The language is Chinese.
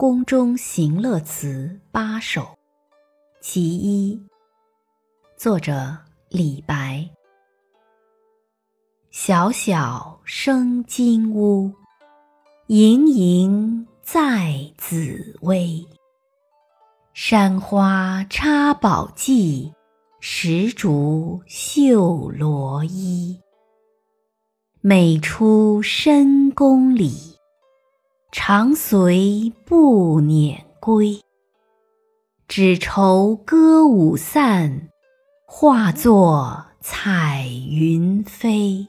宫中行乐词八首，其一。作者李白。小小生金屋，盈盈在紫薇。山花插宝髻，石竹绣罗衣。每出深宫里，长随不辇归。只愁歌舞散。化作彩云飞。